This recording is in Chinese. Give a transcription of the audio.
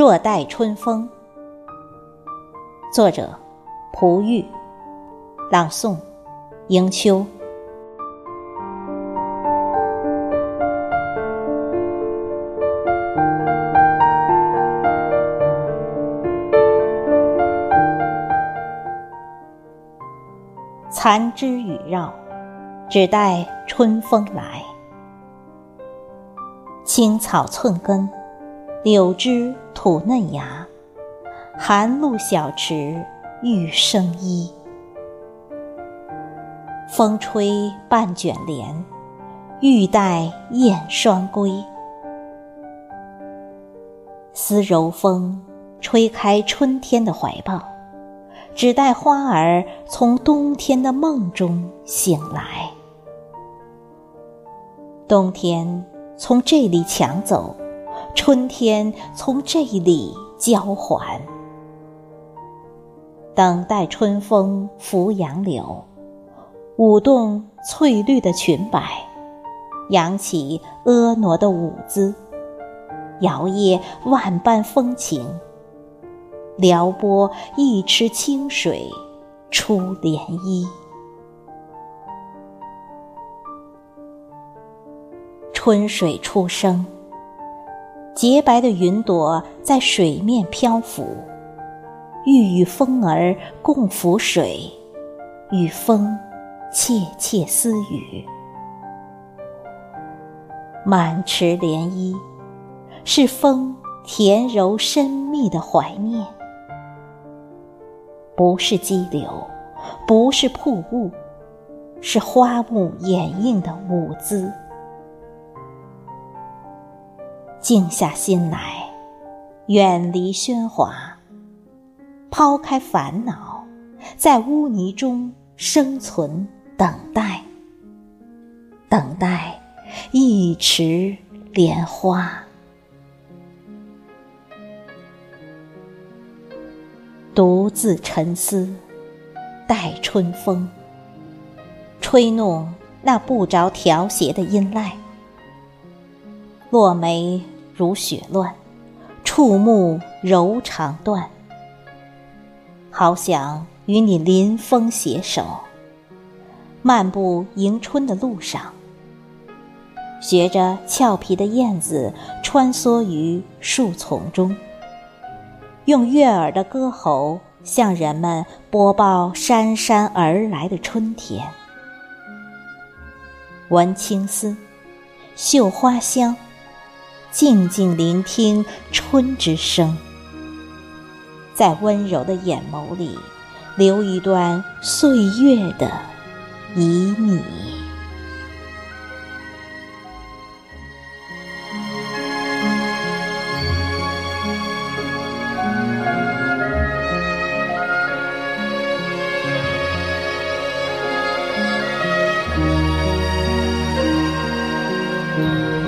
若待春风。作者：蒲玉，朗诵：迎秋。残枝雨绕，只待春风来。青草寸根，柳枝吐嫩芽。寒露小池玉生衣。风吹半卷帘，欲待燕双归。丝柔风，吹开春天的怀抱。只待花儿从冬天的梦中醒来，冬天从这里抢走，春天从这里交还。等待春风拂杨柳，舞动翠绿的裙摆，扬起婀娜的舞姿，摇曳万般风情。撩拨一池清水出涟漪，春水初生，洁白的云朵在水面漂浮，欲与风儿共浮水，与风窃窃私语。满池涟漪，是风甜柔深密的怀念。不是激流，不是瀑布，是花木掩映的舞姿。静下心来，远离喧哗，抛开烦恼，在污泥中生存，等待，等待一池莲花。独自沉思，待春风吹弄那不着调谐的音籁。落梅如雪乱，触目柔肠断。好想与你临风携手，漫步迎春的路上，学着俏皮的燕子穿梭于树丛中。用悦耳的歌喉向人们播报姗姗而来的春天。闻青丝，嗅花香，静静聆听春之声。在温柔的眼眸里留一段岁月的旖旎。a